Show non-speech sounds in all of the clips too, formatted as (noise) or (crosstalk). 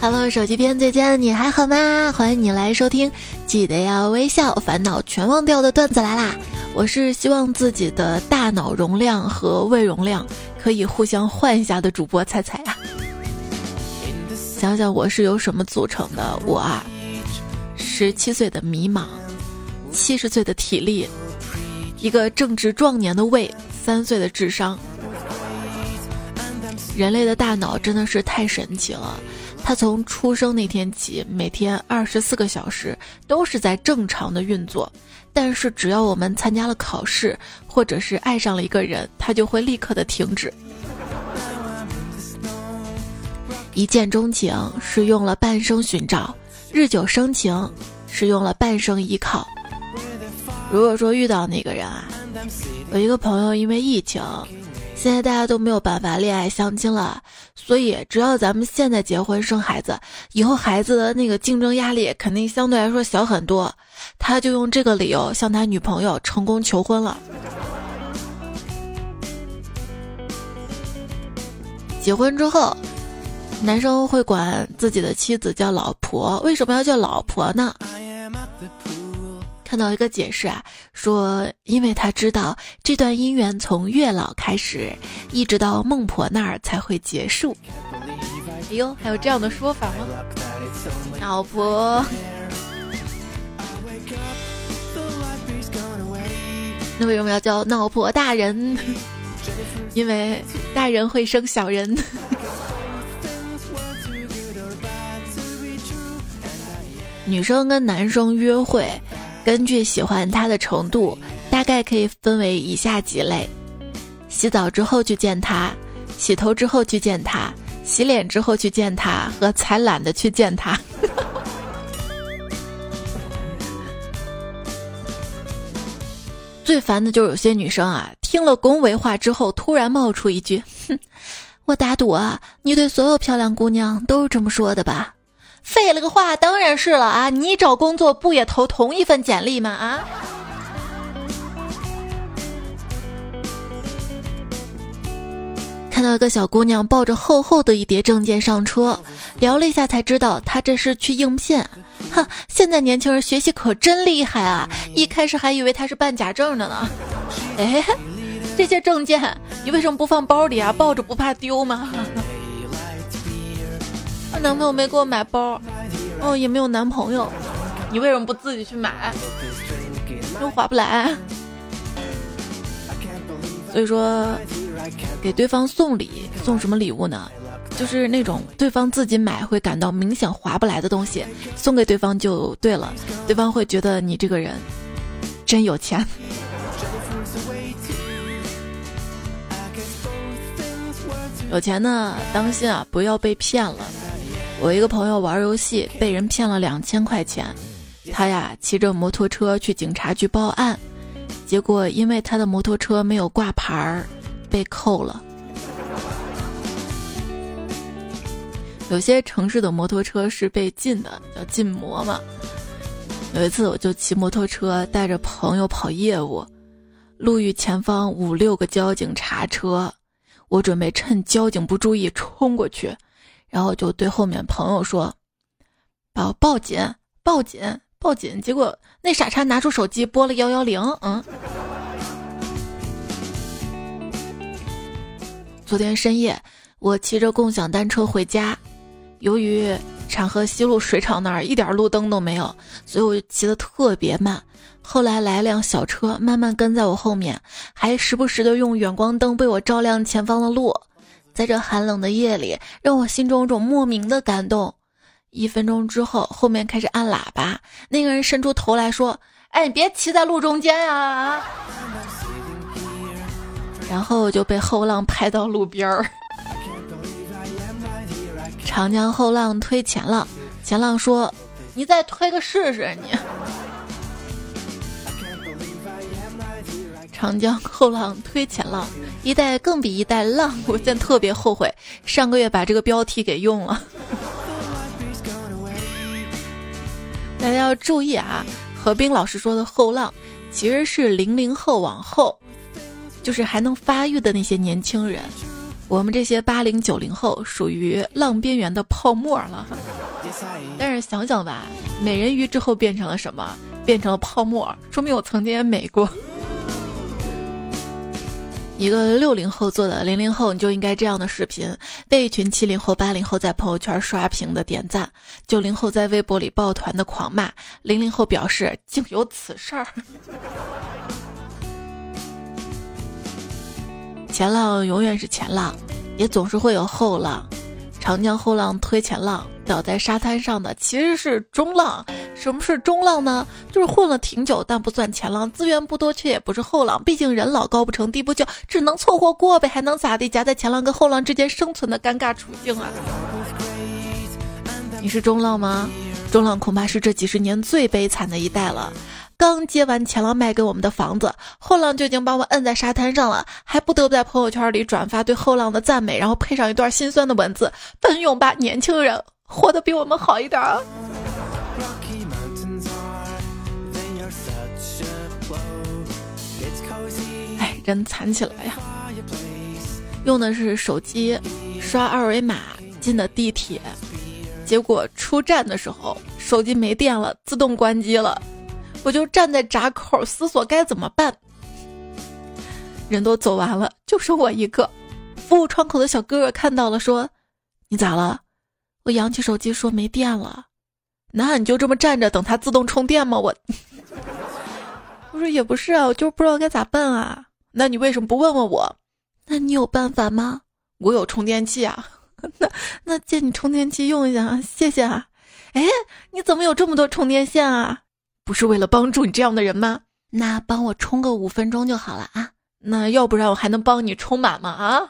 Hello，手机边最亲爱的你还好吗？欢迎你来收听，记得要微笑，烦恼全忘掉的段子来啦！我是希望自己的大脑容量和胃容量可以互相换一下的主播彩彩啊。想想我是由什么组成的？我啊，十七岁的迷茫，七十岁的体力，一个正值壮年的胃，三岁的智商。人类的大脑真的是太神奇了。他从出生那天起，每天二十四个小时都是在正常的运作，但是只要我们参加了考试，或者是爱上了一个人，他就会立刻的停止。一见钟情是用了半生寻找，日久生情是用了半生依靠。如果说遇到那个人啊，有一个朋友因为疫情。现在大家都没有办法恋爱相亲了，所以只要咱们现在结婚生孩子，以后孩子的那个竞争压力肯定相对来说小很多。他就用这个理由向他女朋友成功求婚了。结婚之后，男生会管自己的妻子叫老婆，为什么要叫老婆呢？看到一个解释啊，说因为他知道这段姻缘从月老开始，一直到孟婆那儿才会结束。哎呦，还有这样的说法吗？老婆，那为什么要叫老婆大人？因为大人会生小人。女生跟男生约会。根据喜欢他的程度，大概可以分为以下几类：洗澡之后去见他，洗头之后去见他，洗脸之后去见他，和才懒得去见他。(laughs) 最烦的就是有些女生啊，听了恭维话之后，突然冒出一句：“哼，我打赌啊，你对所有漂亮姑娘都是这么说的吧？”废了个话，当然是了啊！你找工作不也投同一份简历吗？啊！看到一个小姑娘抱着厚厚的一叠证件上车，聊了一下才知道她这是去应聘。哼，现在年轻人学习可真厉害啊！一开始还以为她是办假证的呢。哎，这些证件你为什么不放包里啊？抱着不怕丢吗？男朋友没给我买包，哦，也没有男朋友，你为什么不自己去买？又划不来。所以说，给对方送礼，送什么礼物呢？就是那种对方自己买会感到明显划不来的东西，送给对方就对了，对方会觉得你这个人真有钱。有钱呢，当心啊，不要被骗了。我一个朋友玩游戏被人骗了两千块钱，他呀骑着摩托车去警察局报案，结果因为他的摩托车没有挂牌儿，被扣了。有些城市的摩托车是被禁的，叫禁摩嘛。有一次我就骑摩托车带着朋友跑业务，路遇前方五六个交警查车，我准备趁交警不注意冲过去。然后就对后面朋友说：“报报警，报警，报警！”结果那傻叉拿出手机拨了幺幺零。嗯。昨天深夜，我骑着共享单车回家，由于长河西路水厂那儿一点路灯都没有，所以我就骑得特别慢。后来来辆小车，慢慢跟在我后面，还时不时的用远光灯为我照亮前方的路。在这寒冷的夜里，让我心中有种莫名的感动。一分钟之后，后面开始按喇叭，那个人伸出头来说：“哎，你别骑在路中间呀！”然后就被后浪拍到路边儿。长江后浪推前浪，前浪说：“你再推个试试你。”长江后浪推前浪，一代更比一代浪。(laughs) 我现在特别后悔，上个月把这个标题给用了。(laughs) 大家要注意啊！何冰老师说的后浪，其实是零零后往后，就是还能发育的那些年轻人。我们这些八零九零后属于浪边缘的泡沫了。但是想想吧，美人鱼之后变成了什么？变成了泡沫，说明我曾经也美过。一个六零后做的零零后，你就应该这样的视频，被一群七零后、八零后在朋友圈刷屏的点赞，九零后在微博里抱团的狂骂，零零后表示竟有此事儿。(laughs) 前浪永远是前浪，也总是会有后浪。长江后浪推前浪，倒在沙滩上的其实是中浪。什么是中浪呢？就是混了挺久，但不算前浪，资源不多，却也不是后浪。毕竟人老高不成低不就，只能凑合过呗，还能咋地？夹在前浪跟后浪之间生存的尴尬处境啊！你是中浪吗？中浪恐怕是这几十年最悲惨的一代了。刚接完钱浪卖给我们的房子，后浪就已经把我摁在沙滩上了，还不得不在朋友圈里转发对后浪的赞美，然后配上一段心酸的文字：奋勇吧，年轻人，活得比我们好一点啊！哎，真惨起来呀！用的是手机刷二维码进的地铁，结果出站的时候手机没电了，自动关机了。我就站在闸口思索该怎么办，人都走完了，就剩我一个。服务窗口的小哥哥看到了，说：“你咋了？”我扬起手机说：“没电了。”那你就这么站着等它自动充电吗？我，(laughs) 我说也不是啊，我就是不知道该咋办啊。那你为什么不问问我？那你有办法吗？我有充电器啊。(laughs) 那那借你充电器用一下啊，谢谢啊。哎，你怎么有这么多充电线啊？不是为了帮助你这样的人吗？那帮我充个五分钟就好了啊！那要不然我还能帮你充满吗？啊！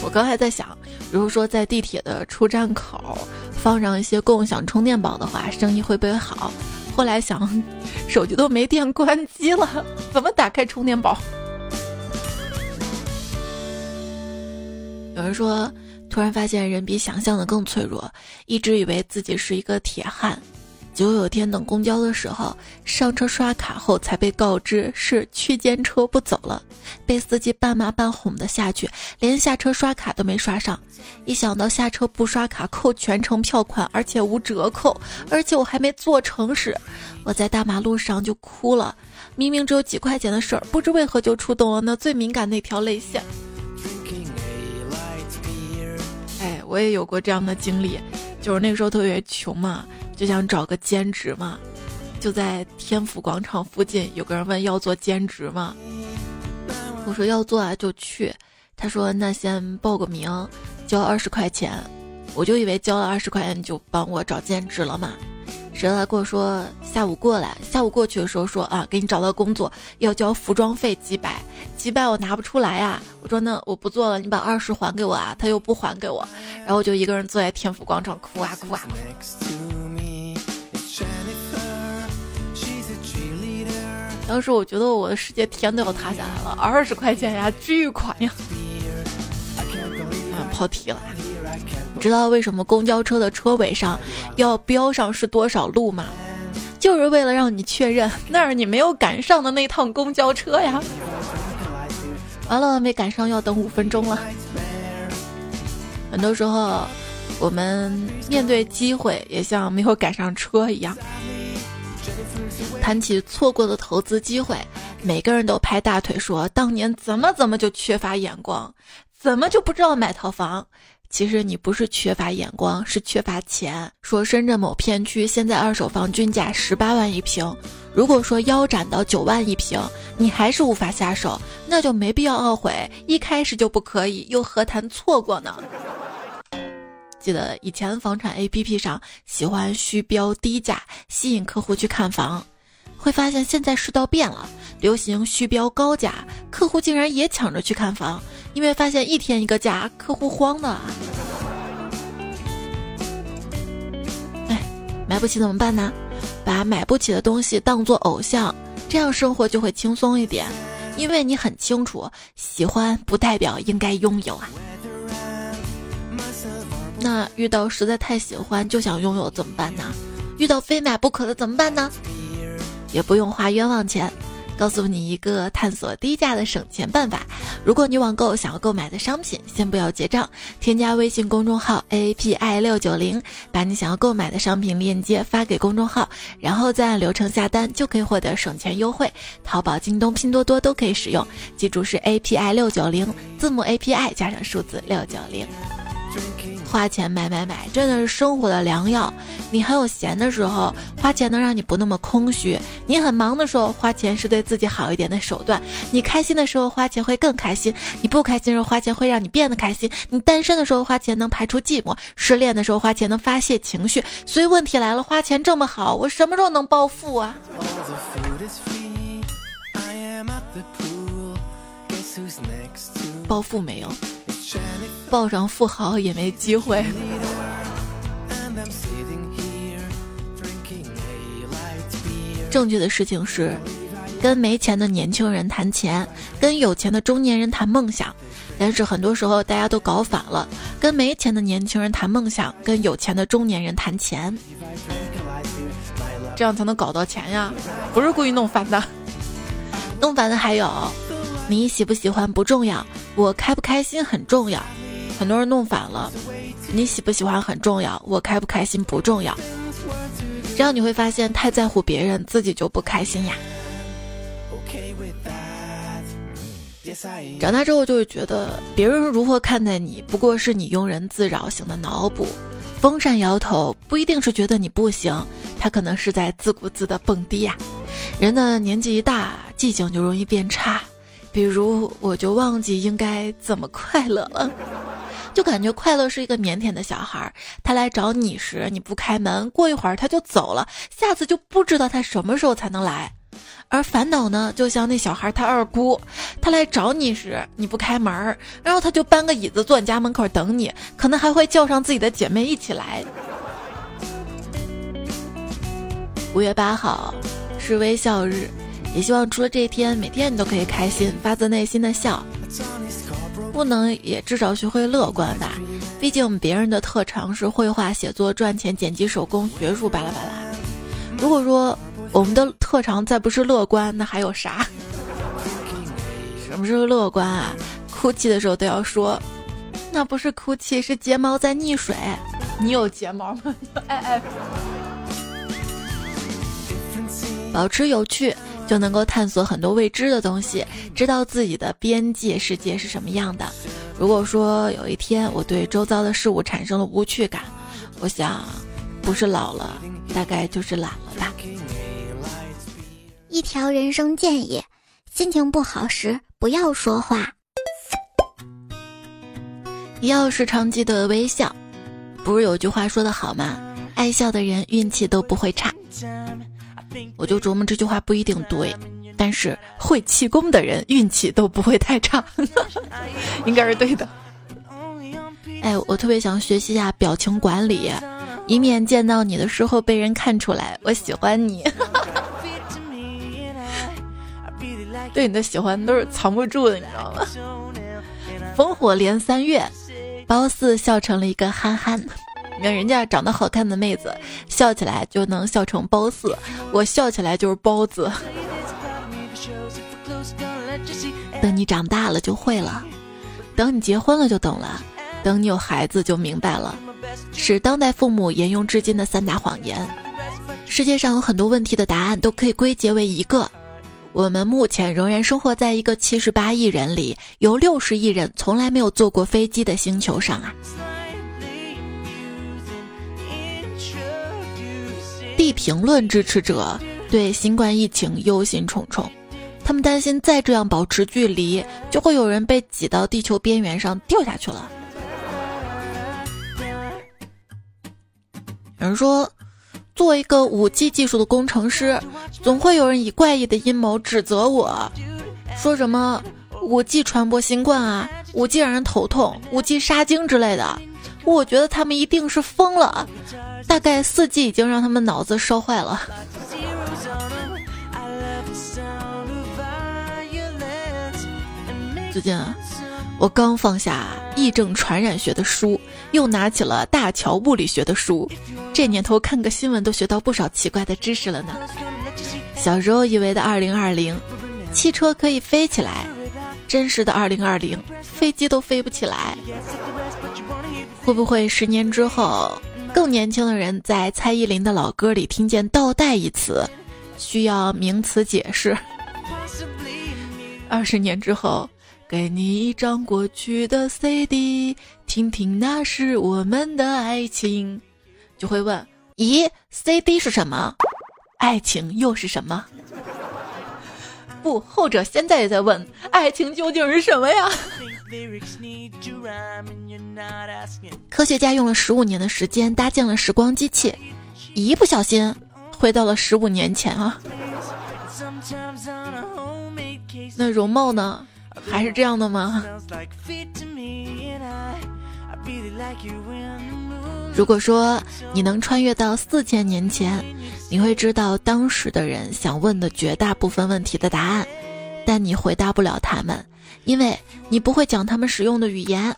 我刚才在想，如果说在地铁的出站口放上一些共享充电宝的话，生意会不会好？后来想，(laughs) 手机都没电，关机了，怎么打开充电宝？人说，突然发现人比想象的更脆弱，一直以为自己是一个铁汉。结果有天等公交的时候，上车刷卡后才被告知是区间车不走了，被司机半骂半哄的下去，连下车刷卡都没刷上。一想到下车不刷卡扣全程票款，而且无折扣，而且我还没坐成时，我在大马路上就哭了。明明只有几块钱的事儿，不知为何就触动了那最敏感那条泪腺。我也有过这样的经历，就是那个时候特别穷嘛，就想找个兼职嘛，就在天府广场附近，有个人问要做兼职吗？我说要做啊，就去。他说那先报个名，交二十块钱，我就以为交了二十块钱就帮我找兼职了嘛。谁来跟我说下午过来？下午过去的时候说啊，给你找到工作要交服装费几百，几百我拿不出来啊。我说那我不做了，你把二十还给我啊。他又不还给我，然后我就一个人坐在天府广场哭啊哭啊。当时我觉得我的世界天都要塌下来了，二十块钱呀，巨款呀。啊，跑题了。你知道为什么公交车的车尾上要标上是多少路吗？就是为了让你确认那儿你没有赶上的那趟公交车呀。完了，没赶上要等五分钟了。很多时候，我们面对机会也像没有赶上车一样。谈起错过的投资机会，每个人都拍大腿说：“当年怎么怎么就缺乏眼光，怎么就不知道买套房。”其实你不是缺乏眼光，是缺乏钱。说深圳某片区现在二手房均价十八万一平，如果说腰斩到九万一平，你还是无法下手，那就没必要懊悔，一开始就不可以，又何谈错过呢？记得以前房产 APP 上喜欢虚标低价吸引客户去看房，会发现现在世道变了，流行虚标高价，客户竟然也抢着去看房。因为发现一天一个价，客户慌的。哎，买不起怎么办呢？把买不起的东西当做偶像，这样生活就会轻松一点。因为你很清楚，喜欢不代表应该拥有啊。那遇到实在太喜欢就想拥有怎么办呢？遇到非买不可的怎么办呢？也不用花冤枉钱。告诉你一个探索低价的省钱办法。如果你网购想要购买的商品，先不要结账，添加微信公众号 A P I 六九零，把你想要购买的商品链接发给公众号，然后再按流程下单，就可以获得省钱优惠。淘宝、京东、拼多多都可以使用，记住是 A P I 六九零，字母 A P I 加上数字六九零。花钱买买买，真的是生活的良药。你很有闲的时候，花钱能让你不那么空虚；你很忙的时候，花钱是对自己好一点的手段。你开心的时候，花钱会更开心；你不开心的时候，花钱会让你变得开心。你单身的时候，花钱能排除寂寞；失恋的时候，花钱能发泄情绪。所以问题来了，花钱这么好，我什么时候能暴富啊？暴富没有？抱上富豪也没机会。正确的事情是，跟没钱的年轻人谈钱，跟有钱的中年人谈梦想。但是很多时候大家都搞反了，跟没钱的年轻人谈梦想，跟有钱的中年人谈钱，这样才能搞到钱呀！不是故意弄反的，(laughs) 弄反的还有，你喜不喜欢不重要，我开不开心很重要。很多人弄反了，你喜不喜欢很重要，我开不开心不重要。这样你会发现，太在乎别人，自己就不开心呀。长大之后就会觉得，别人如何看待你，不过是你庸人自扰型的脑补。风扇摇头，不一定是觉得你不行，他可能是在自顾自的蹦迪呀。人的年纪一大，记性就容易变差，比如我就忘记应该怎么快乐了。就感觉快乐是一个腼腆的小孩儿，他来找你时你不开门，过一会儿他就走了，下次就不知道他什么时候才能来。而烦恼呢，就像那小孩他二姑，他来找你时你不开门，然后他就搬个椅子坐你家门口等你，可能还会叫上自己的姐妹一起来。五月八号是微笑日，也希望除了这一天，每天你都可以开心，发自内心的笑。不能也至少学会乐观吧，毕竟别人的特长是绘画、写作、赚钱、剪辑、手工、学术，巴拉巴拉。如果说我们的特长再不是乐观，那还有啥？什么是乐观啊？哭泣的时候都要说，那不是哭泣，是睫毛在溺水。你有睫毛吗？(laughs) 哎哎，保持有趣。就能够探索很多未知的东西，知道自己的边界世界是什么样的。如果说有一天我对周遭的事物产生了无趣感，我想，不是老了，大概就是懒了吧。一条人生建议：心情不好时不要说话，要时常记得微笑。不是有句话说的好吗？爱笑的人运气都不会差。我就琢磨这句话不一定对，但是会气功的人运气都不会太差，(laughs) 应该是对的。哎，我特别想学习一下表情管理，以免见到你的时候被人看出来我喜欢你。(laughs) 对你的喜欢都是藏不住的，你知道吗？烽火连三月，褒姒笑成了一个憨憨。你看人家长得好看的妹子，笑起来就能笑成褒姒，我笑起来就是包子。等你长大了就会了，等你结婚了就懂了，等你有孩子就明白了，是当代父母沿用至今的三大谎言。世界上有很多问题的答案都可以归结为一个：我们目前仍然生活在一个七十八亿人里，有六十亿人从来没有坐过飞机的星球上啊。地评论支持者对新冠疫情忧心忡忡，他们担心再这样保持距离，就会有人被挤到地球边缘上掉下去了。有人说，作为一个五 G 技术的工程师，总会有人以怪异的阴谋指责我，说什么五 G 传播新冠啊，五 G 让人头痛，五 G 杀精之类的。我觉得他们一定是疯了。大概四季已经让他们脑子烧坏了。最近啊，我刚放下疫症传染学的书，又拿起了大乔物理学的书。这年头看个新闻都学到不少奇怪的知识了呢。小时候以为的二零二零，汽车可以飞起来，真实的二零二零，飞机都飞不起来。会不会十年之后，更年轻的人在蔡依林的老歌里听见“倒带”一词，需要名词解释？二十年之后，给你一张过去的 CD，听听那是我们的爱情，就会问：咦，CD 是什么？爱情又是什么？不，后者现在也在问：爱情究竟是什么呀？科学家用了十五年的时间搭建了时光机器，一不小心回到了十五年前啊！那容貌呢？还是这样的吗？如果说你能穿越到四千年前，你会知道当时的人想问的绝大部分问题的答案，但你回答不了他们，因为你不会讲他们使用的语言。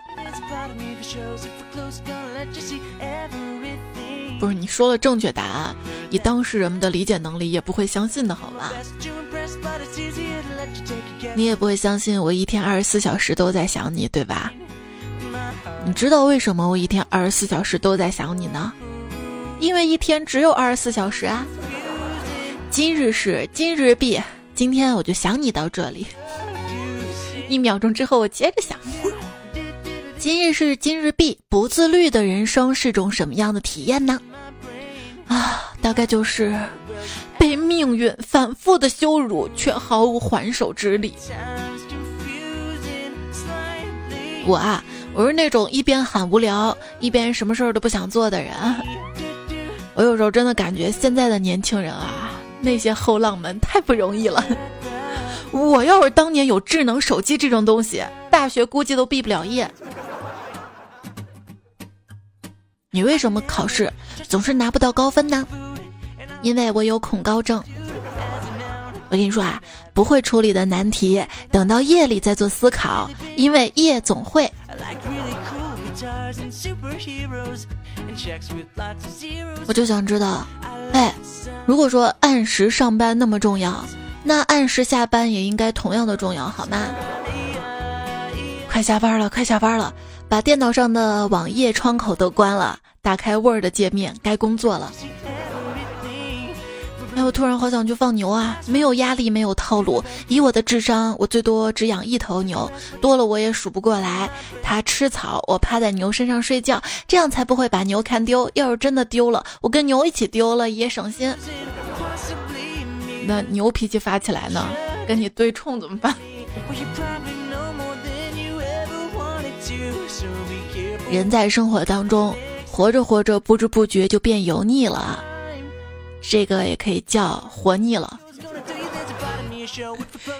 不是你说了正确答案，以当事人们的理解能力也不会相信的，好吧？你也不会相信我一天二十四小时都在想你，对吧？你知道为什么我一天二十四小时都在想你呢？因为一天只有二十四小时啊。今日事今日毕，今天我就想你到这里。一秒钟之后我接着想。今日事今日毕，不自律的人生是种什么样的体验呢？啊，大概就是被命运反复的羞辱，却毫无还手之力。我啊，我是那种一边喊无聊，一边什么事儿都不想做的人。我有时候真的感觉现在的年轻人啊，那些后浪们太不容易了。(laughs) 我要是当年有智能手机这种东西，大学估计都毕不了业。你为什么考试总是拿不到高分呢？因为我有恐高症。我跟你说啊，不会处理的难题，等到夜里再做思考，因为夜总会。我就想知道，哎，如果说按时上班那么重要，那按时下班也应该同样的重要，好吗？快下班了，快下班了。把电脑上的网页窗口都关了，打开 Word 界面，该工作了。哎，我突然好想去放牛啊！没有压力，没有套路。以我的智商，我最多只养一头牛，多了我也数不过来。它吃草，我趴在牛身上睡觉，这样才不会把牛看丢。要是真的丢了，我跟牛一起丢了也省心。那牛脾气发起来呢？跟你对冲怎么办？人在生活当中，活着活着，不知不觉就变油腻了，这个也可以叫活腻了。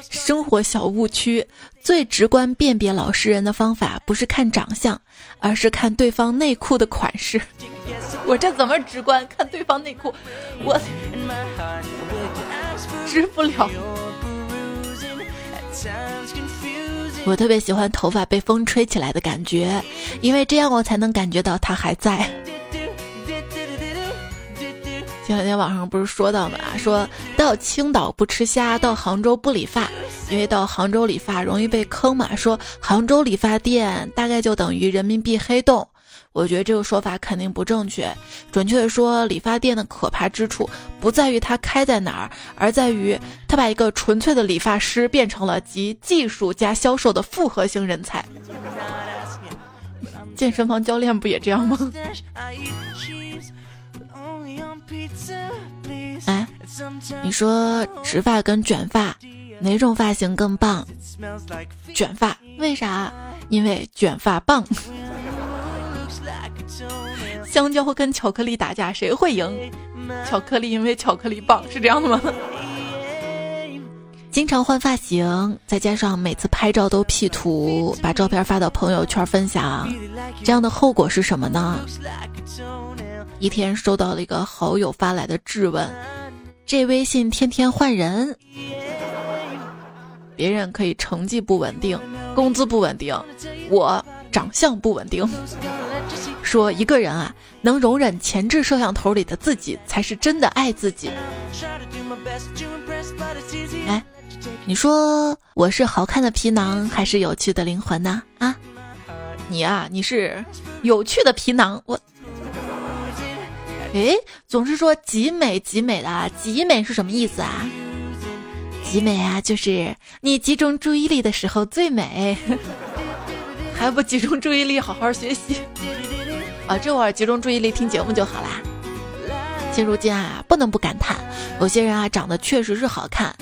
生活小误区，最直观辨别老实人的方法，不是看长相，而是看对方内裤的款式。(laughs) 我这怎么直观？看对方内裤，我直不了。我特别喜欢头发被风吹起来的感觉，因为这样我才能感觉到它还在。前两天网上不是说到吗？说到青岛不吃虾，到杭州不理发，因为到杭州理发容易被坑嘛。说杭州理发店大概就等于人民币黑洞。我觉得这个说法肯定不正确。准确的说，理发店的可怕之处不在于它开在哪儿，而在于它把一个纯粹的理发师变成了集技术加销售的复合型人才。健身房教练不也这样吗？(laughs) 哎，你说直发跟卷发哪种发型更棒？卷发，为啥？因为卷发棒。(laughs) 香蕉跟巧克力打架，谁会赢？巧克力因为巧克力棒，是这样的吗？经常换发型，再加上每次拍照都 P 图，把照片发到朋友圈分享，这样的后果是什么呢？一天收到了一个好友发来的质问：这微信天天换人，别人可以成绩不稳定，工资不稳定，我长相不稳定。说一个人啊，能容忍前置摄像头里的自己，才是真的爱自己。哎，你说我是好看的皮囊，还是有趣的灵魂呢？啊，你啊，你是有趣的皮囊。我，哎，总是说极美极美的，极美是什么意思啊？极美啊，就是你集中注意力的时候最美。(laughs) 还不集中注意力好好学习啊！这会儿集中注意力听节目就好啦。现如今啊，不能不感叹，有些人啊长得确实是好看，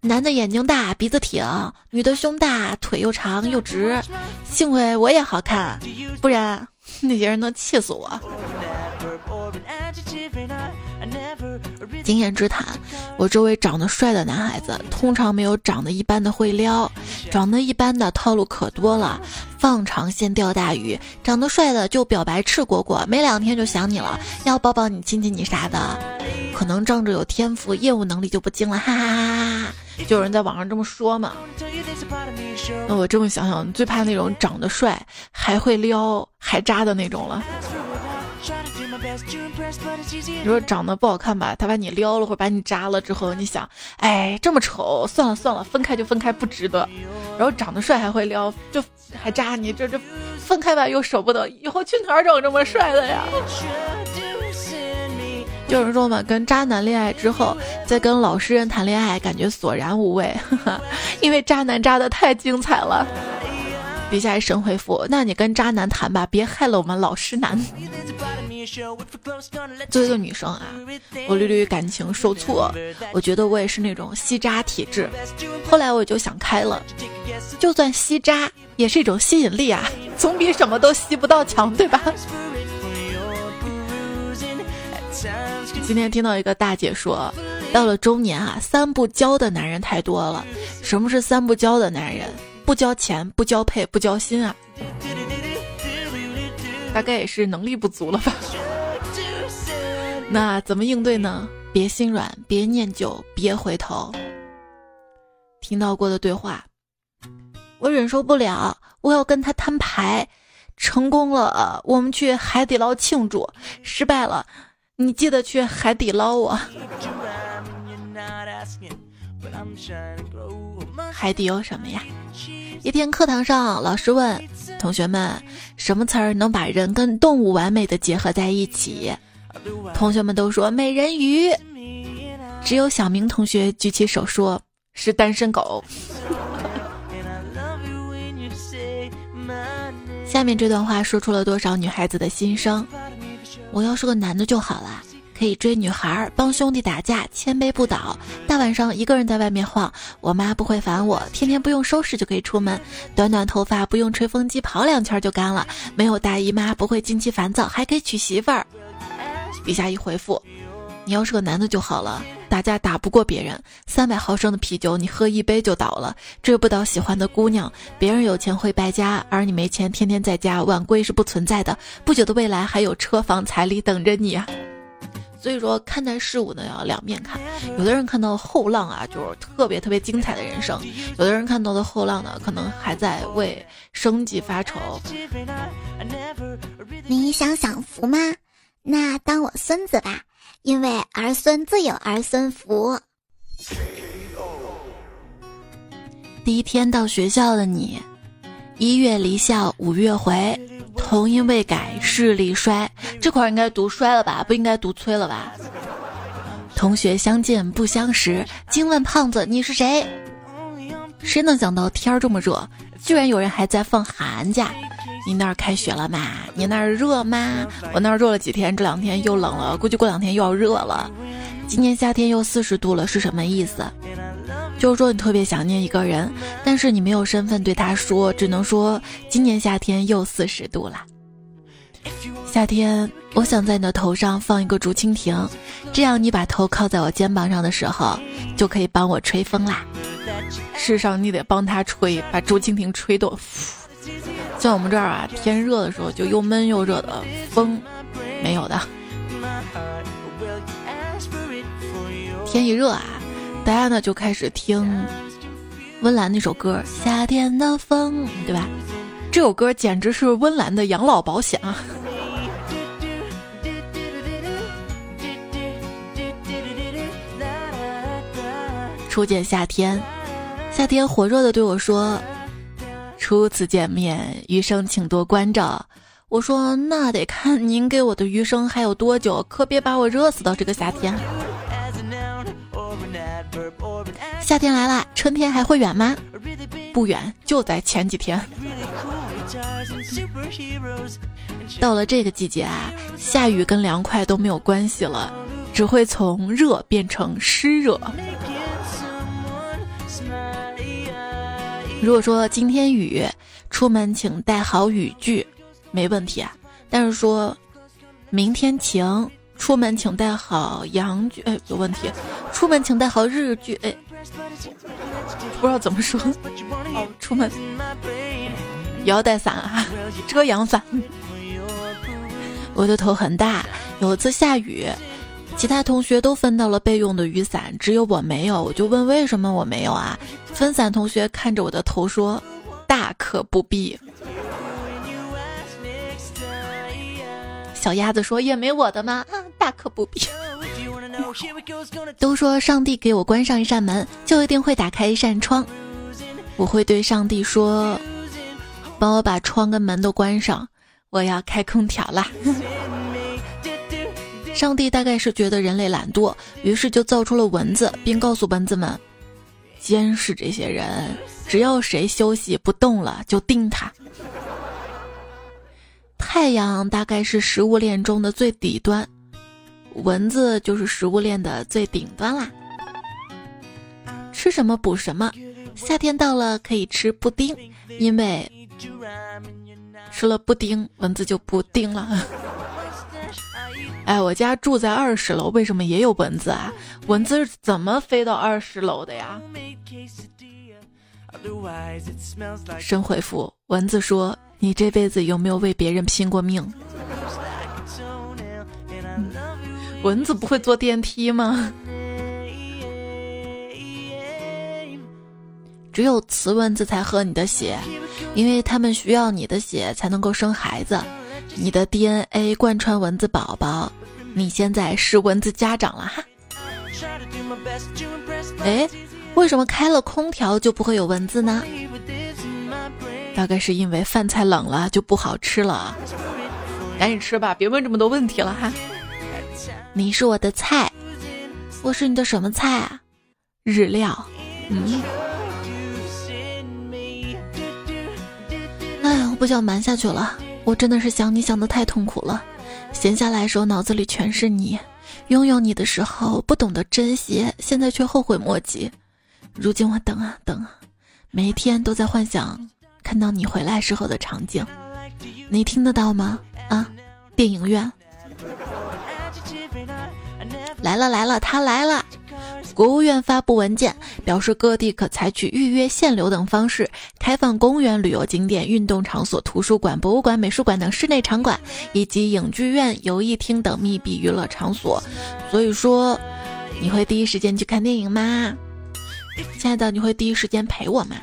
男的眼睛大鼻子挺，女的胸大腿又长又直。幸亏我也好看，不然 (laughs) 那些人能气死我。经验之谈，我周围长得帅的男孩子，通常没有长得一般的会撩，长得一般的套路可多了，放长线钓大鱼。长得帅的就表白赤果果，没两天就想你了，要抱抱你亲亲你啥的。可能仗着有天赋，业务能力就不精了，哈哈哈哈哈。就有人在网上这么说嘛。那我这么想想，最怕那种长得帅还会撩还渣的那种了。你说长得不好看吧，他把你撩了或者把你扎了之后，你想，哎，这么丑，算了算了，分开就分开，不值得。然后长得帅还会撩，就还扎你，这这分开吧又舍不得，以后去哪儿找这么帅的呀？就有人说嘛，跟渣男恋爱之后，再跟老实人谈恋爱，感觉索然无味，因为渣男渣的太精彩了。底下一神回复，那你跟渣男谈吧，别害了我们老实男。作为一个女生啊，我屡屡感情受挫，我觉得我也是那种吸渣体质。后来我就想开了，就算吸渣也是一种吸引力啊，总比什么都吸不到强，对吧？今天听到一个大姐说，到了中年啊，三不交的男人太多了。什么是三不交的男人？不交钱，不交配，不交心啊！大概也是能力不足了吧？(laughs) 那怎么应对呢？别心软，别念旧，别回头。听到过的对话，我忍受不了，我要跟他摊牌。成功了，我们去海底捞庆祝；失败了，你记得去海底捞我。海底有什么呀？一天课堂上，老师问同学们：“什么词儿能把人跟动物完美的结合在一起？”同学们都说“美人鱼”，只有小明同学举起手说：“是单身狗。”下面这段话说出了多少女孩子的心声？我要是个男的就好了。可以追女孩，帮兄弟打架，千杯不倒。大晚上一个人在外面晃，我妈不会烦我。天天不用收拾就可以出门，短短头发不用吹风机跑两圈就干了。没有大姨妈，不会经期烦躁，还可以娶媳妇儿。底下一回复，你要是个男的就好了，打架打不过别人，三百毫升的啤酒你喝一杯就倒了。追不到喜欢的姑娘，别人有钱会败家，而你没钱，天天在家，晚归是不存在的。不久的未来还有车房彩礼等着你啊！所以说，看待事物呢要两面看。有的人看到后浪啊，就是特别特别精彩的人生；有的人看到的后浪呢，可能还在为生计发愁。你想享福吗？那当我孙子吧，因为儿孙自有儿孙福。第一天到学校的你，一月离校，五月回。同音未改，视力衰，这块应该读衰了吧？不应该读催了吧？同学相见不相识，惊问胖子你是谁？谁能想到天儿这么热，居然有人还在放寒假？你那儿开学了吗？你那儿热吗？我那儿热了几天，这两天又冷了，估计过两天又要热了。今年夏天又四十度了，是什么意思？就是说你特别想念一个人，但是你没有身份对他说，只能说今年夏天又四十度了。夏天，我想在你的头上放一个竹蜻蜓，这样你把头靠在我肩膀上的时候，就可以帮我吹风啦。世上你得帮他吹，把竹蜻蜓吹动。像我们这儿啊，天热的时候就又闷又热的，风没有的。天一热啊。大家呢就开始听温岚那首歌《夏天的风》，对吧？这首歌简直是温岚的养老保险啊！初见夏天，夏天火热的对我说：“初次见面，余生请多关照。”我说：“那得看您给我的余生还有多久，可别把我热死到这个夏天。”夏天来了，春天还会远吗？不远，就在前几天。到了这个季节啊，下雨跟凉快都没有关系了，只会从热变成湿热。如果说今天雨，出门请带好雨具，没问题啊。但是说明天晴，出门请带好阳具，哎，有问题。出门请带好日剧，哎，不知道怎么说。哦，出门也要带伞啊，遮阳伞。我的头很大，有一次下雨，其他同学都分到了备用的雨伞，只有我没有。我就问为什么我没有啊？分伞同学看着我的头说：“大可不必。”小鸭子说：“也没我的吗？啊，大可不必。(laughs) ”都说上帝给我关上一扇门，就一定会打开一扇窗。我会对上帝说：“帮我把窗跟门都关上。”我要开空调啦！(laughs) 上帝大概是觉得人类懒惰，于是就造出了蚊子，并告诉蚊子们监视这些人，只要谁休息不动了，就叮他。太阳大概是食物链中的最底端，蚊子就是食物链的最顶端啦。吃什么补什么，夏天到了可以吃布丁，因为。吃了布丁，蚊子就不叮了。(laughs) 哎，我家住在二十楼，为什么也有蚊子啊？蚊子是怎么飞到二十楼的呀？神回复：蚊子说：“你这辈子有没有为别人拼过命？”蚊子不会坐电梯吗？只有雌蚊子才喝你的血，因为它们需要你的血才能够生孩子。你的 DNA 贯穿蚊子宝宝，你现在是蚊子家长了哈。哎，为什么开了空调就不会有蚊子呢？大概是因为饭菜冷了就不好吃了。赶紧吃吧，别问这么多问题了哈。你是我的菜，我是你的什么菜啊？日料，嗯。哎，我不想瞒下去了。我真的是想你想的太痛苦了。闲下来时候脑子里全是你，拥有你的时候不懂得珍惜，现在却后悔莫及。如今我等啊等啊，每一天都在幻想看到你回来时候的场景。你听得到吗？啊，电影院来了来了，他来了。国务院发布文件，表示各地可采取预约、限流等方式开放公园、旅游景点、运动场所、图书馆、博物馆、美术馆等室内场馆，以及影剧院、游艺厅等密闭娱乐场所。所以说，你会第一时间去看电影吗？亲爱的，你会第一时间陪我吗？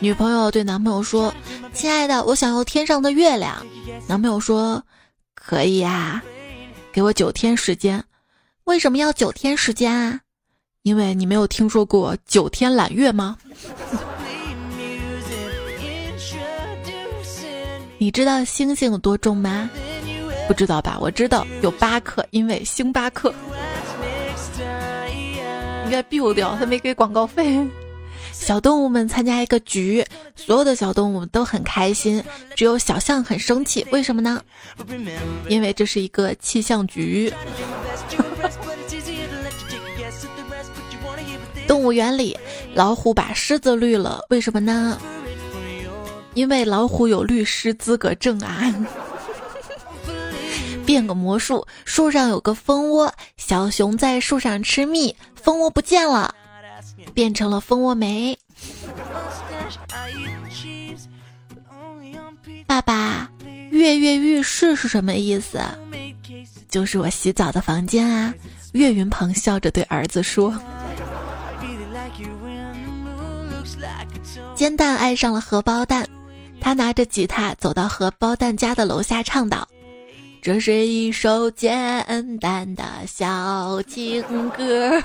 女朋友对男朋友说：“亲爱的，我想要天上的月亮。”男朋友说。可以呀，给我九天时间。为什么要九天时间啊？因为你没有听说过九天揽月吗？(laughs) 你知道星星有多重吗？不知道吧？我知道有八克，因为星巴克。应该 biu 掉，他没给广告费。小动物们参加一个局，所有的小动物都很开心，只有小象很生气。为什么呢？因为这是一个气象局。(laughs) 动物园里，老虎把狮子绿了，为什么呢？因为老虎有律师资格证啊。(laughs) 变个魔术，树上有个蜂窝，小熊在树上吃蜜，蜂窝不见了。变成了蜂窝煤。爸爸，跃跃欲试是什么意思？就是我洗澡的房间啊。岳云鹏笑着对儿子说。煎蛋爱上了荷包蛋，他拿着吉他走到荷包蛋家的楼下唱道：“这是一首简单的小情歌。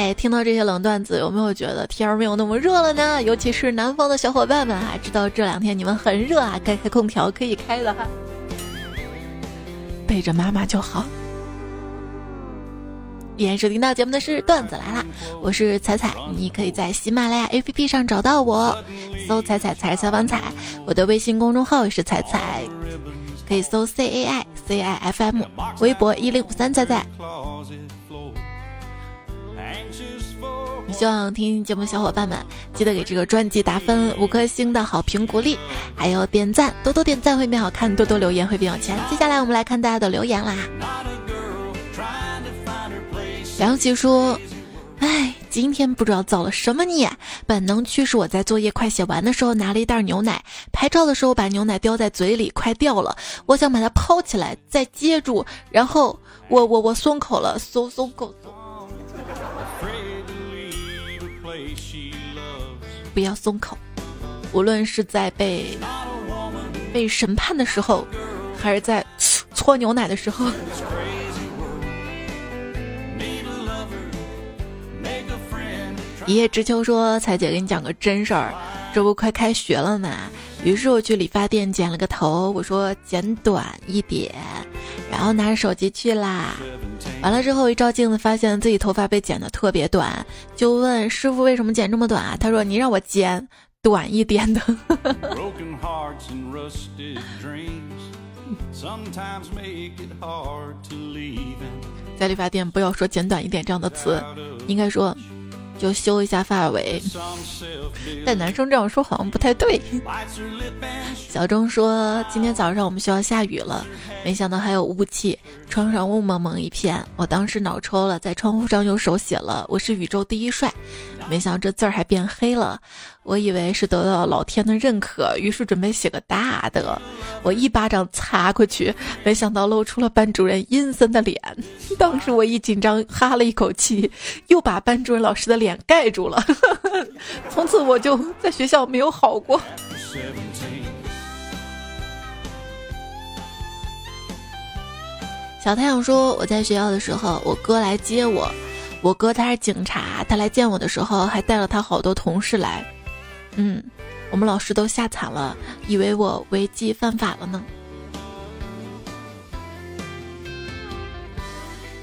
哎，听到这些冷段子，有没有觉得天儿没有那么热了呢？尤其是南方的小伙伴们啊，知道这两天你们很热啊，该开空调可以开了哈，背着妈妈就好。依然收听到节目的是段子来了，我是彩彩，你可以在喜马拉雅 APP 上找到我，搜“彩彩彩采访彩”，我的微信公众号也是彩彩，可以搜 C A I C I F M，微博一零五三彩彩。希望听节目小伙伴们记得给这个专辑打分五颗星的好评鼓励，还有点赞，多多点赞会变好看，多多留言会变有钱。接下来我们来看大家的留言啦。梁琪说：“哎，今天不知道造了什么孽，本能驱使我在作业快写完的时候拿了一袋牛奶，拍照的时候把牛奶叼在嘴里，快掉了。我想把它抛起来再接住，然后我我我松口了，松松口不要松口，无论是在被被审判的时候，还是在搓牛奶的时候。一叶知秋说：“彩姐，给你讲个真事儿，这不快开学了嘛？于是我去理发店剪了个头，我说剪短一点，然后拿着手机去啦。完了之后一照镜子，发现自己头发被剪得特别短，就问师傅为什么剪这么短啊？他说你让我剪短一点的。(laughs) 在理发店不要说剪短一点这样的词，应该说。”就修一下发尾，但男生这样说好像不太对。小钟说，今天早上我们学校下雨了，没想到还有雾气，窗上雾蒙蒙一片，我当时脑抽了，在窗户上用手写了“我是宇宙第一帅”，没想到这字儿还变黑了。我以为是得到老天的认可，于是准备写个大的。我一巴掌擦过去，没想到露出了班主任阴森的脸。(laughs) 当时我一紧张，哈了一口气，又把班主任老师的脸盖住了。(laughs) 从此我就在学校没有好过。小太阳说：“我在学校的时候，我哥来接我。我哥他是警察，他来见我的时候还带了他好多同事来。”嗯，我们老师都吓惨了，以为我违纪犯法了呢。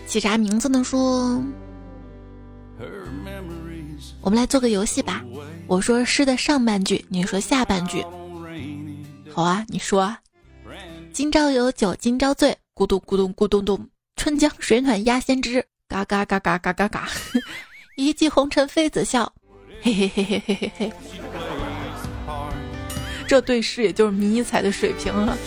起啥名字呢？说，我们来做个游戏吧。我说诗的上半句，你说下半句。好啊，你说。今朝有酒今朝醉，咕咚咕咚咕咚咚。春江水暖鸭先知，嘎嘎嘎嘎嘎嘎嘎。(laughs) 一骑红尘妃子笑，嘿嘿嘿嘿嘿嘿嘿。这对诗也就是迷彩的水平了。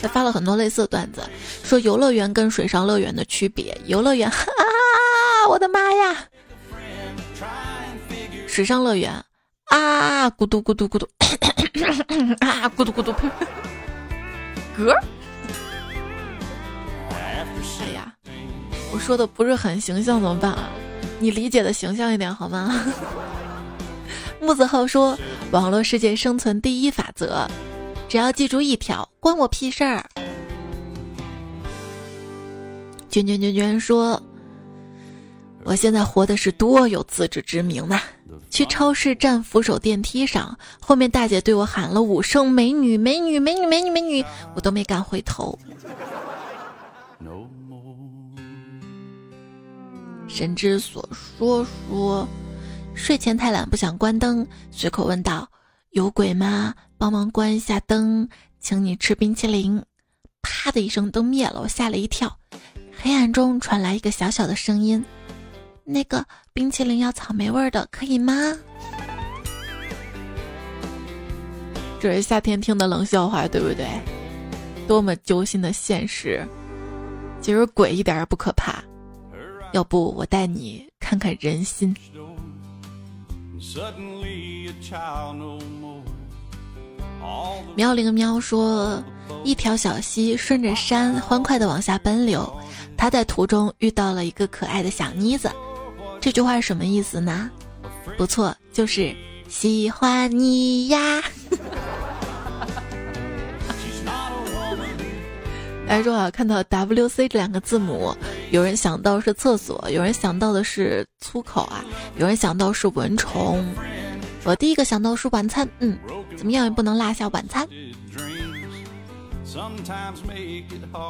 他发了很多类似的段子，说游乐园跟水上乐园的区别。游乐园，哈啊，我的妈呀！水上乐园，啊，咕嘟咕嘟咕嘟，(coughs) 啊，咕嘟咕嘟，(laughs) 嗝。哎呀，我说的不是很形象，怎么办啊？你理解的形象一点好吗？(laughs) 木子浩说：“网络世界生存第一法则，只要记住一条，关我屁事儿。”娟娟娟娟说：“我现在活的是多有自知之明呐！去超市站扶手电梯上，后面大姐对我喊了五声‘美女，美女，美女，美女，美女’，我都没敢回头。神之所说说。”睡前太懒不想关灯，随口问道：“有鬼吗？帮忙关一下灯，请你吃冰淇淋。”啪的一声，灯灭了，我吓了一跳。黑暗中传来一个小小的声音：“那个冰淇淋要草莓味的，可以吗？”这是夏天听的冷笑话，对不对？多么揪心的现实！其实鬼一点也不可怕，要不我带你看看人心。喵灵喵说：“一条小溪顺着山欢快的往下奔流，他在途中遇到了一个可爱的小妮子。”这句话是什么意思呢？不错，就是喜欢你呀。来说啊，看到 W C 这两个字母，有人想到是厕所，有人想到的是粗口啊，有人想到是蚊虫。我第一个想到是晚餐，嗯，怎么样也不能落下晚餐。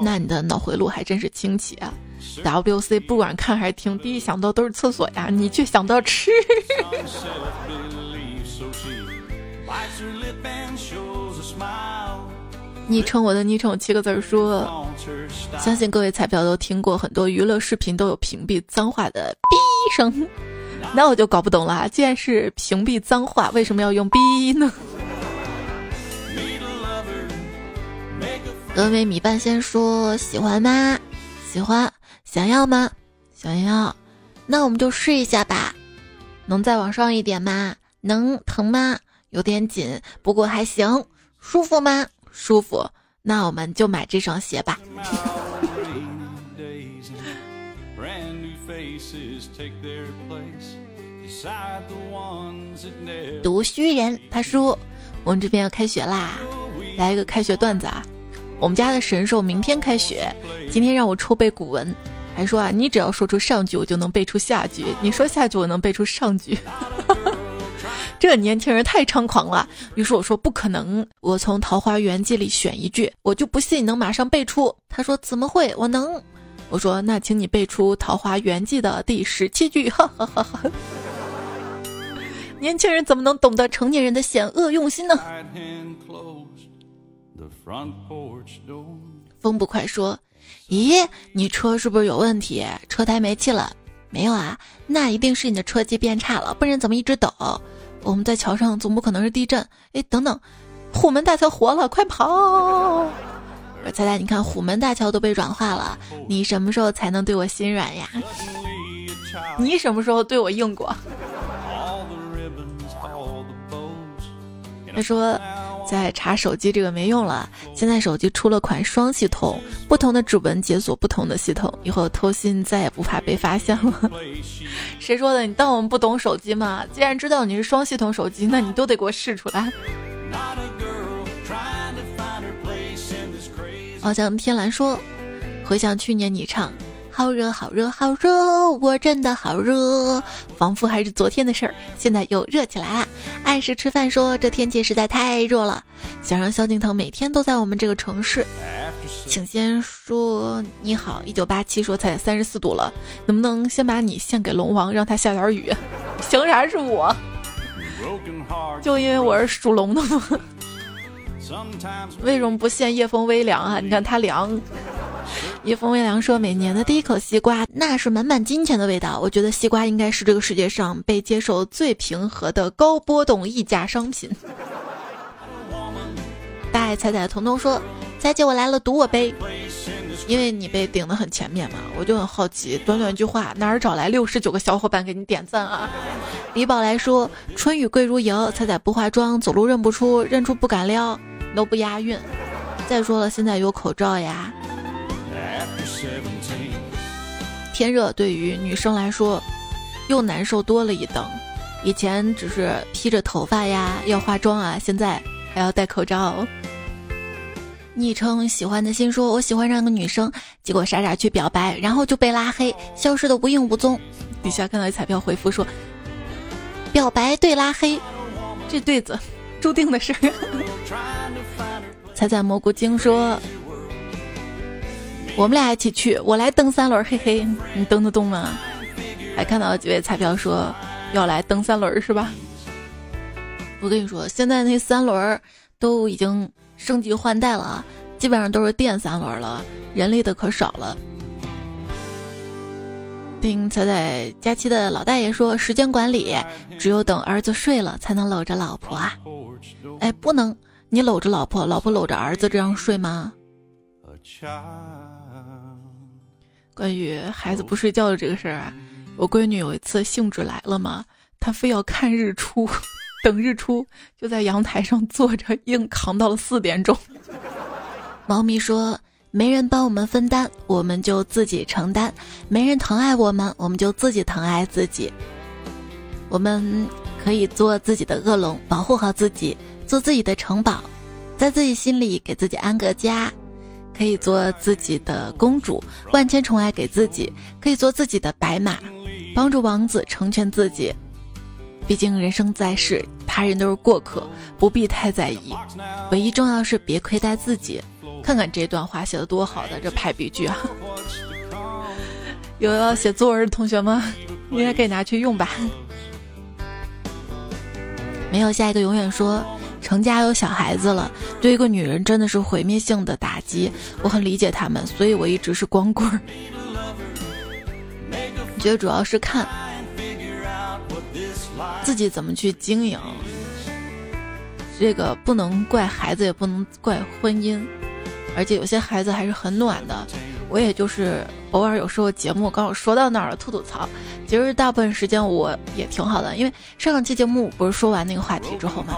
那你的脑回路还真是清奇啊！W C 不管看还是听，第一想到都是厕所呀，你却想到吃。昵称我的昵称七个字说，相信各位彩票都听过很多娱乐视频都有屏蔽脏话的哔声，那我就搞不懂了，既然是屏蔽脏话，为什么要用哔呢？峨眉米半仙说喜欢吗？喜欢，想要吗？想要，那我们就试一下吧。能再往上一点吗？能疼吗？有点紧，不过还行。舒服吗？舒服，那我们就买这双鞋吧。读虚人，他说我们这边要开学啦，来一个开学段子啊！我们家的神兽明天开学，今天让我抽背古文，还说啊，你只要说出上句，我就能背出下句；你说下句，我能背出上句。这年轻人太猖狂了。于是我说不可能，我从《桃花源记》里选一句，我就不信你能马上背出。他说怎么会？我能。我说那请你背出《桃花源记》的第十七句。哈哈哈哈。年轻人怎么能懂得成年人的险恶用心呢？风不快说：“咦，你车是不是有问题？车胎没气了？没有啊，那一定是你的车机变差了，不然怎么一直抖？”我们在桥上，总不可能是地震。哎，等等，虎门大桥活了，快跑！我猜猜，你看虎门大桥都被软化了，你什么时候才能对我心软呀？你什么时候对我硬过？他说。在查手机这个没用了，现在手机出了款双系统，不同的指纹解锁不同的系统，以后偷心再也不怕被发现了。(laughs) 谁说的？你当我们不懂手机吗？既然知道你是双系统手机，那你都得给我试出来。好像天蓝说：“回想去年你唱。”好热，好热，好热，我真的好热，仿佛还是昨天的事儿，现在又热起来了。爱是吃饭说这天气实在太热了，想让萧敬腾每天都在我们这个城市。请先说你好，一九八七说才三十四度了，能不能先把你献给龙王，让他下点雨？(laughs) 凭啥是我？就因为我是属龙的吗？(laughs) 为什么不献夜风微凉啊？你看它凉。叶风微凉说：“每年的第一口西瓜，那是满满金钱的味道。我觉得西瓜应该是这个世界上被接受最平和的高波动溢价商品。”大爱彩彩彤彤说：“彩姐，我来了，赌我呗，因为你被顶得很前面嘛，我就很好奇，短短一句话，哪儿找来六十九个小伙伴给你点赞啊？”李宝来说：“春雨贵如油，彩彩不化妆，走路认不出，认出不敢撩，都不押韵。再说了，现在有口罩呀。”天热对于女生来说，又难受多了一等。以前只是披着头发呀，要化妆啊，现在还要戴口罩。昵称喜欢的心说：“我喜欢上个女生，结果傻傻去表白，然后就被拉黑，消失的无影无踪。”底下看到彩票回复说：“表白对拉黑，这对子注定的事儿。”彩彩蘑菇精说。我们俩一起去，我来蹬三轮，嘿嘿，你蹬得动吗？还看到几位彩票说要来蹬三轮是吧？我跟你说，现在那三轮都已经升级换代了，基本上都是电三轮了，人力的可少了。听彩彩佳期的老大爷说，时间管理只有等儿子睡了才能搂着老婆啊！哎，不能，你搂着老婆，老婆搂着儿子这样睡吗？关于孩子不睡觉的这个事儿啊，我闺女有一次兴致来了嘛，她非要看日出，等日出就在阳台上坐着，硬扛到了四点钟。(laughs) 猫咪说：“没人帮我们分担，我们就自己承担；没人疼爱我们，我们就自己疼爱自己。我们可以做自己的恶龙，保护好自己，做自己的城堡，在自己心里给自己安个家。”可以做自己的公主，万千宠爱给自己；可以做自己的白马，帮助王子成全自己。毕竟人生在世，他人都是过客，不必太在意。唯一重要是别亏待自己。看看这段话写的多好的这排比句啊！有要写作文的同学吗？应该可以拿去用吧。没有下一个永远说成家有小孩子了，对一个女人真的是毁灭性的打击。我很理解他们，所以我一直是光棍儿。我觉得主要是看自己怎么去经营，这个不能怪孩子，也不能怪婚姻。而且有些孩子还是很暖的，我也就是偶尔有时候节目刚好说到那儿了，吐吐槽。其实大部分时间我也挺好的，因为上期节目不是说完那个话题之后嘛，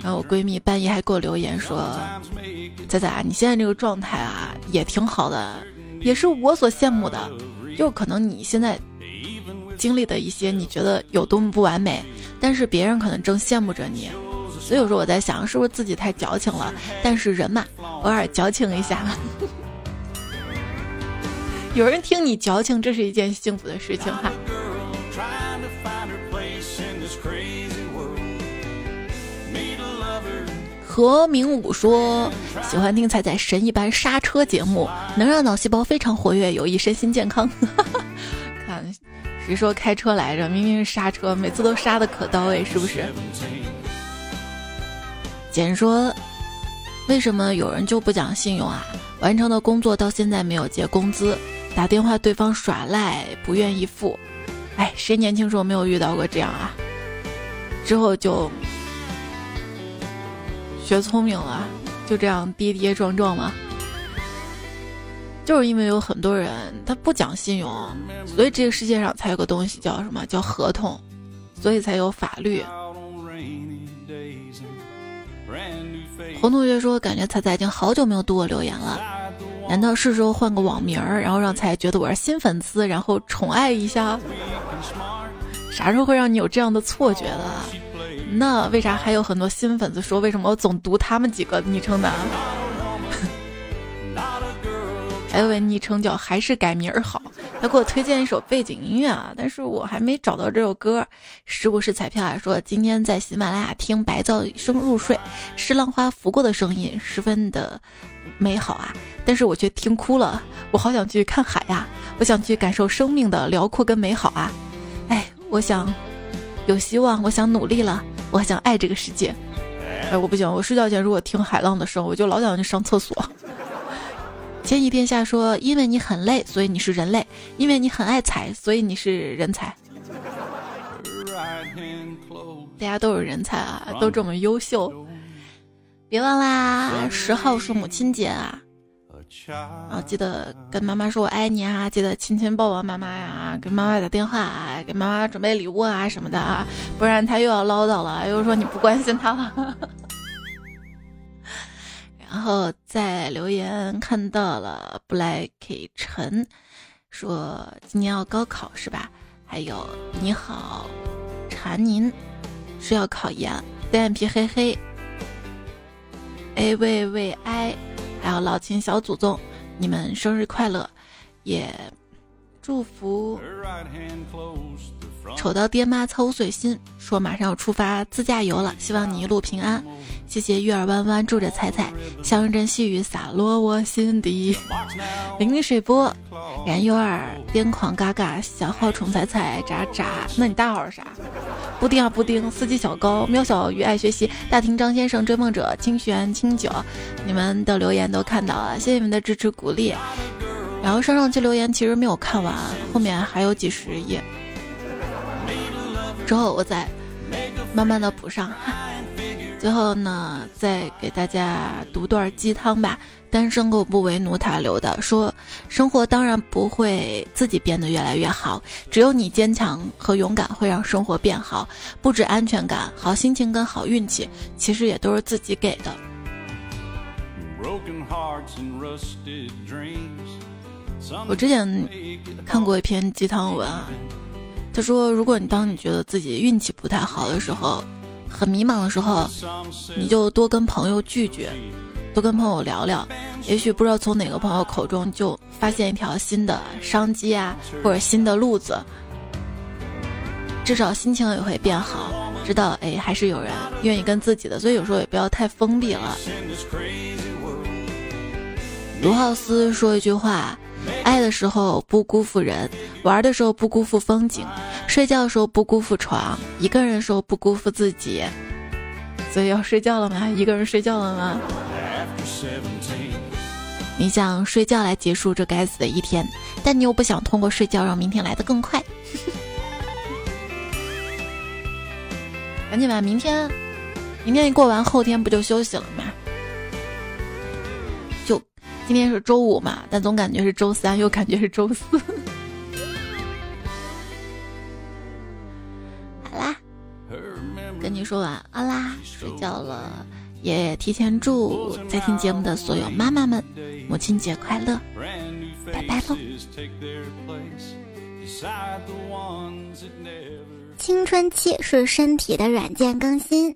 然后我闺蜜半夜还给我留言说：“仔仔，你现在这个状态啊也挺好的，也是我所羡慕的。就可能你现在经历的一些，你觉得有多么不完美，但是别人可能正羡慕着你。”所以有时候我在想，是不是自己太矫情了？但是人嘛，偶尔矫情一下，有人听你矫情，这是一件幸福的事情哈。何明武说，喜欢听彩彩神一般刹车节目，能让脑细胞非常活跃，有益身心健康。(laughs) 看，谁说开车来着？明明是刹车，每次都刹的可到位，是不是？简说：“为什么有人就不讲信用啊？完成的工作到现在没有结工资，打电话对方耍赖不愿意付。哎，谁年轻时候没有遇到过这样啊？之后就学聪明了，就这样跌跌撞撞嘛。就是因为有很多人他不讲信用，所以这个世界上才有个东西叫什么叫合同，所以才有法律。”红同学说：“感觉彩彩已经好久没有读我留言了，难道是时候换个网名儿，然后让才觉得我是新粉丝，然后宠爱一下？啥时候会让你有这样的错觉的？那为啥还有很多新粉丝说为什么我总读他们几个昵称呢？(laughs) 还有位昵称叫还是改名儿好。”他给我推荐一首背景音乐啊，但是我还没找到这首歌。是不是彩票啊？说今天在喜马拉雅听白噪声入睡，是浪花拂过的声音，十分的美好啊！但是我却听哭了。我好想去看海呀，我想去感受生命的辽阔跟美好啊！哎，我想有希望，我想努力了，我想爱这个世界。哎，我不行，我睡觉前如果听海浪的声，我就老想去上厕所。千亿殿下说：“因为你很累，所以你是人类；因为你很爱财，所以你是人才。大家都是人才啊，都这么优秀。别忘啦，十号是母亲节啊，啊，记得跟妈妈说我爱你啊，记得亲亲抱抱妈妈呀，给妈妈打电话，啊，给妈妈准备礼物啊什么的啊，不然她又要唠叨了，又说你不关心她了。(laughs) ”然后在留言看到了布莱克陈，说今年要高考是吧？还有你好，蝉您是要考研，单眼皮黑黑，A 喂喂 I，还有老秦小祖宗，你们生日快乐，也祝福。丑到爹妈操碎心，说马上要出发自驾游了，希望你一路平安。谢谢月儿弯弯住着彩彩，香阵细雨洒落我心底。零零水波，燃悠儿，癫狂嘎嘎，小号宠彩彩渣渣。那你大号是啥？布丁啊布丁，司机小高，喵小鱼爱学习，大庭张先生追梦者，清玄清酒，你们的留言都看到了，谢谢你们的支持鼓励。然后上上期留言其实没有看完，后面还有几十页。之后我再慢慢的补上。最后呢，再给大家读段鸡汤吧。单身狗不为奴他留的说：生活当然不会自己变得越来越好，只有你坚强和勇敢会让生活变好。不止安全感、好心情跟好运气，其实也都是自己给的。我之前看过一篇鸡汤文啊。他说：“如果你当你觉得自己运气不太好的时候，很迷茫的时候，你就多跟朋友聚聚，多跟朋友聊聊，也许不知道从哪个朋友口中就发现一条新的商机啊，或者新的路子，至少心情也会变好，知道哎还是有人愿意跟自己的，所以有时候也不要太封闭了。卢浩斯说一句话：爱的时候不辜负人，玩的时候不辜负风景，睡觉的时候不辜负床，一个人的时候不辜负自己。所以要睡觉了吗？一个人睡觉了吗？你想睡觉来结束这该死的一天，但你又不想通过睡觉让明天来的更快。(laughs) 赶紧吧，明天，明天一过完，后天不就休息了吗？今天是周五嘛，但总感觉是周三，又感觉是周四。好啦，跟你说晚安啦，睡觉了。也提前祝在听节目的所有妈妈们母亲节快乐，拜拜喽！青春期是身体的软件更新，